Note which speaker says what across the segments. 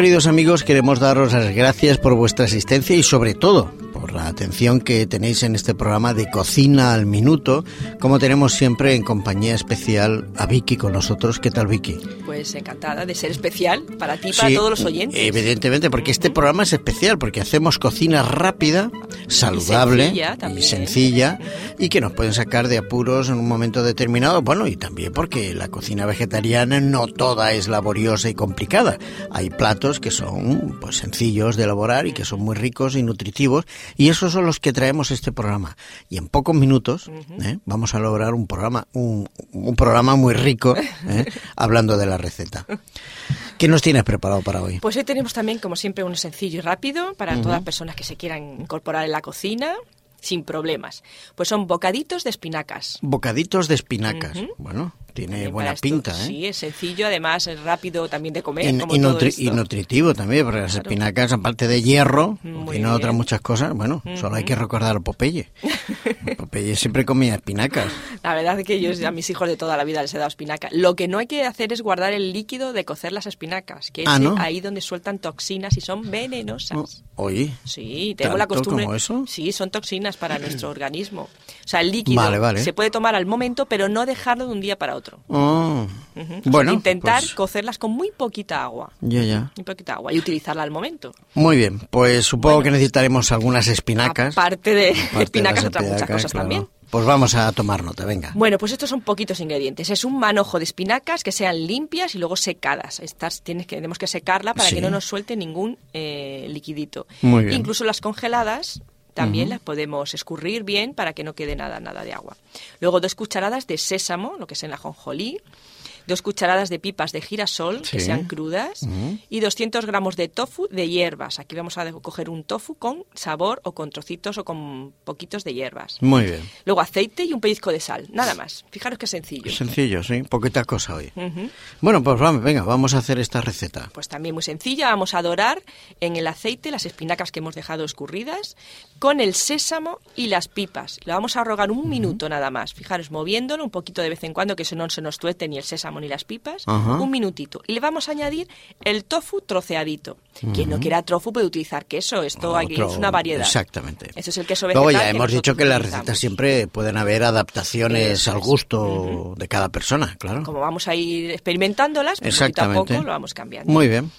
Speaker 1: queridos amigos, queremos daros las gracias por vuestra asistencia y sobre todo por la atención que tenéis en este programa de Cocina al Minuto, como tenemos siempre en compañía especial a Vicky con nosotros. ¿Qué tal, Vicky?
Speaker 2: Pues encantada de ser especial para ti y para todos los oyentes.
Speaker 1: Evidentemente, porque este programa es especial, porque hacemos cocina rápida, saludable y sencilla, y, que nos pueden sacar de apuros en un momento determinado. Bueno, y también porque la cocina vegetariana no toda es laboriosa y complicada. Hay platos que son pues sencillos de elaborar y que son muy ricos y nutritivos, y esos son los que traemos este programa. Y en pocos minutos ¿eh? vamos a lograr un programa, un, programa muy rico ¿eh? hablando de la receta. ¿Qué nos tienes preparado para hoy?
Speaker 2: Pues hoy tenemos también, como siempre, uno sencillo y rápido para todas las personas que se quieran incorporar en la cocina sin problemas. Pues son bocaditos de espinacas.
Speaker 1: Bocaditos de espinacas. Bueno, tiene buena pinta, ¿eh?
Speaker 2: Sí, es sencillo, además es rápido también de comer.
Speaker 1: Y, nutritivo también, porque las espinacas, aparte de hierro, tiene otras muchas cosas. Bueno, solo hay que recordar a Popeye. Popeye siempre comía espinacas.
Speaker 2: La verdad es que yo a mis hijos de toda la vida les he dado espinaca. Lo que no hay que hacer es guardar el líquido de cocer las espinacas, que es ah, ahí donde sueltan toxinas y son venenosas.
Speaker 1: Oh, oye.
Speaker 2: Sí, tengo la costumbre.
Speaker 1: Como eso?
Speaker 2: Sí, son toxinas para nuestro organismo. O sea, el líquido se puede tomar al momento, pero no dejarlo de un día para otro.
Speaker 1: Oh. Bueno,
Speaker 2: intentar pues cocerlas con muy poquita agua.
Speaker 1: Ya, ya.
Speaker 2: Muy poquita agua y utilizarla al momento.
Speaker 1: Muy bien, pues supongo que necesitaremos algunas espinacas.
Speaker 2: Aparte de espinacas, otras muchas cosas también.
Speaker 1: Pues vamos a tomar nota, venga.
Speaker 2: Bueno, pues estos son poquitos ingredientes. Es un manojo de espinacas que sean limpias y luego secadas. Estas tienes que, tenemos que secarla para que no nos suelte ningún eh, liquidito.
Speaker 1: Muy bien.
Speaker 2: Incluso las congeladas también las podemos escurrir bien para que no quede nada, nada de agua. Luego dos cucharadas de sésamo, lo que es en la jonjolí, dos cucharadas de pipas de girasol, que sean crudas, y 200 gramos de tofu de hierbas. Aquí vamos a coger un tofu con sabor o con trocitos o con poquitos de hierbas.
Speaker 1: Muy bien.
Speaker 2: Luego aceite y un pellizco de sal, nada más. Fijaros qué sencillo.
Speaker 1: Sencillo, sí, poquita cosa hoy. Bueno, pues vamos, venga, vamos a hacer esta receta.
Speaker 2: Pues también muy sencilla, vamos a dorar en el aceite las espinacas que hemos dejado escurridas con el sésamo y las pipas. Lo vamos a rogar un minuto nada más. Fijaros, moviéndolo un poquito de vez en cuando, que eso no se nos tuete ni el sésamo y las pipas, un minutito. Y le vamos a añadir el tofu troceadito. Quien no quiera tofu puede utilizar queso, esto aquí es una variedad.
Speaker 1: Exactamente.
Speaker 2: Eso es el queso vegetal.
Speaker 1: Luego ya hemos dicho que las recetas siempre pueden haber adaptaciones al gusto de cada persona, claro.
Speaker 2: Como vamos a ir experimentándolas, pues poquito a poco lo vamos cambiando.
Speaker 1: Muy bien.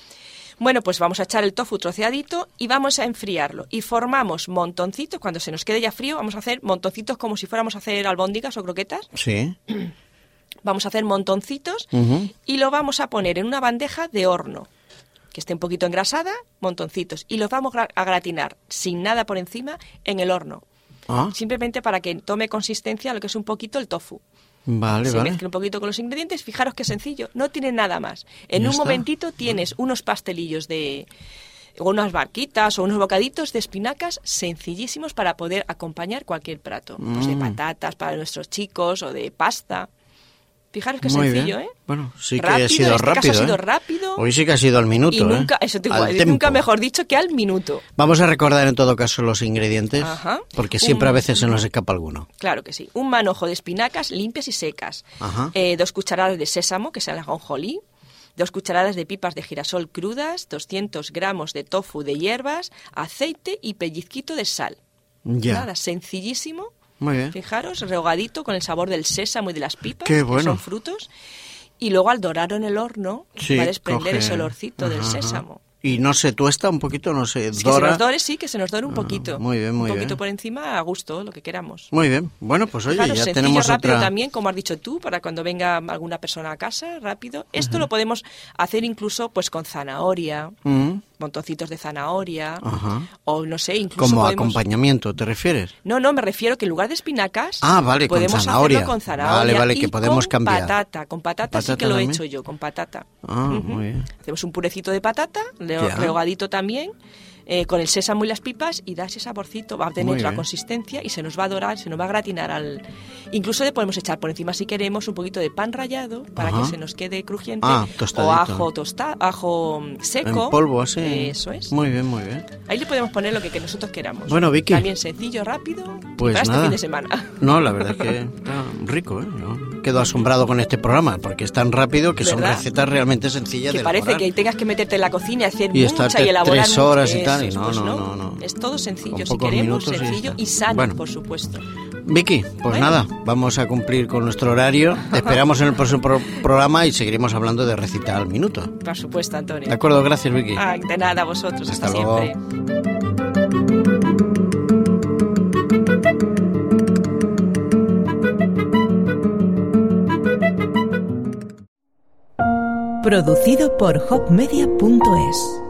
Speaker 2: Bueno, pues vamos a echar el tofu troceadito y vamos a enfriarlo. Y formamos montoncitos, cuando se nos quede ya frío, vamos a hacer montoncitos como si fuéramos a hacer albóndigas o croquetas.
Speaker 1: Sí.
Speaker 2: Vamos a hacer montoncitos y lo vamos a poner en una bandeja de horno que esté un poquito engrasada, montoncitos, y los vamos a gratinar sin nada por encima en el horno. Ah. Simplemente para que tome consistencia lo que es un poquito el tofu.
Speaker 1: Vale,
Speaker 2: Se
Speaker 1: vale.
Speaker 2: mezcla un poquito con los ingredientes, fijaros qué sencillo, no tiene nada más. En un momentito tienes unos pastelillos de o unas barquitas o unos bocaditos de espinacas sencillísimos para poder acompañar cualquier plato. Pues de mm. patatas para nuestros chicos o de pasta. Fijaros qué sencillo, ¿eh?
Speaker 1: Bueno, sí que ha sido
Speaker 2: este
Speaker 1: rápido.
Speaker 2: ha sido
Speaker 1: ¿eh?
Speaker 2: rápido.
Speaker 1: Hoy sí que ha sido al minuto. Y
Speaker 2: nunca,
Speaker 1: ¿eh?
Speaker 2: eso te nunca mejor dicho que al minuto.
Speaker 1: Vamos a recordar en todo caso los ingredientes, porque siempre a veces se nos escapa alguno.
Speaker 2: Claro que sí. Un manojo de espinacas limpias y secas. Eh, dos cucharadas de sésamo, que sea la jonjolí. Dos cucharadas de pipas de girasol crudas, 200 gramos de tofu de hierbas, aceite y pellizquito de sal.
Speaker 1: Ya.
Speaker 2: Nada, sencillísimo
Speaker 1: muy bien.
Speaker 2: Fijaros, rehogadito con el sabor del sésamo y de las pipas,
Speaker 1: Qué bueno.
Speaker 2: que son frutos. Y luego al dorarlo en el horno va a desprender ese olorcito del sésamo.
Speaker 1: Y no se tuesta un poquito, no se
Speaker 2: dora. que se nos dore, sí, que se nos dore un ah, poquito.
Speaker 1: muy bien, muy
Speaker 2: bien. Un poquito por encima, a gusto, lo que queramos.
Speaker 1: Muy bien. Bueno, pues oye, ya tenemos
Speaker 2: rápido
Speaker 1: otra...
Speaker 2: también, como has dicho tú, para cuando venga alguna persona a casa, rápido. Esto lo podemos hacer incluso pues con zanahoria, montoncitos de zanahoria, o no sé, incluso
Speaker 1: Como acompañamiento, ¿te refieres?
Speaker 2: No, no, me refiero que en lugar de espinacas,
Speaker 1: ah, vale,
Speaker 2: podemos
Speaker 1: con zanahoria.
Speaker 2: hacerlo con zanahoria
Speaker 1: vale, vale, que podemos
Speaker 2: con
Speaker 1: cambiar.
Speaker 2: patata. Con patata, sí que lo he hecho yo, con patata.
Speaker 1: Ah, muy bien.
Speaker 2: Hacemos un purecito de patata, rehogadito también, eh, con el sésamo y las pipas y da ese saborcito, va a tener otra consistencia y se nos va a dorar, se nos va a gratinar al, Incluso le podemos echar por encima, si queremos, un poquito de pan rallado para que se nos quede crujiente.
Speaker 1: Ah,
Speaker 2: o ajo tostado, ajo seco.
Speaker 1: En polvo, así.
Speaker 2: Eso es.
Speaker 1: Muy bien, muy bien.
Speaker 2: Ahí le podemos poner lo que, nosotros queramos.
Speaker 1: Bueno, Vicky.
Speaker 2: También sencillo, rápido.
Speaker 1: Pues
Speaker 2: para
Speaker 1: este
Speaker 2: fin de semana.
Speaker 1: No, la verdad es que está rico, ¿eh? quedo asombrado con este programa porque es tan rápido que son recetas realmente sencillas
Speaker 2: que
Speaker 1: de
Speaker 2: parece que tengas que meterte en la cocina y hacer
Speaker 1: y
Speaker 2: mucha y elaborar
Speaker 1: tres horas y tal. No,
Speaker 2: pues
Speaker 1: no, no, no,
Speaker 2: Es todo sencillo, si queremos, sencillo y, sano, por supuesto.
Speaker 1: Vicky, pues nada, vamos a cumplir con nuestro horario. Te esperamos en el próximo programa y seguiremos hablando de recitar al minuto.
Speaker 2: Por supuesto, Antonio.
Speaker 1: De acuerdo, gracias, Vicky.
Speaker 2: Ah, de nada, vosotros.
Speaker 1: Hasta, luego.
Speaker 2: siempre.
Speaker 3: Producido por hopmedia.es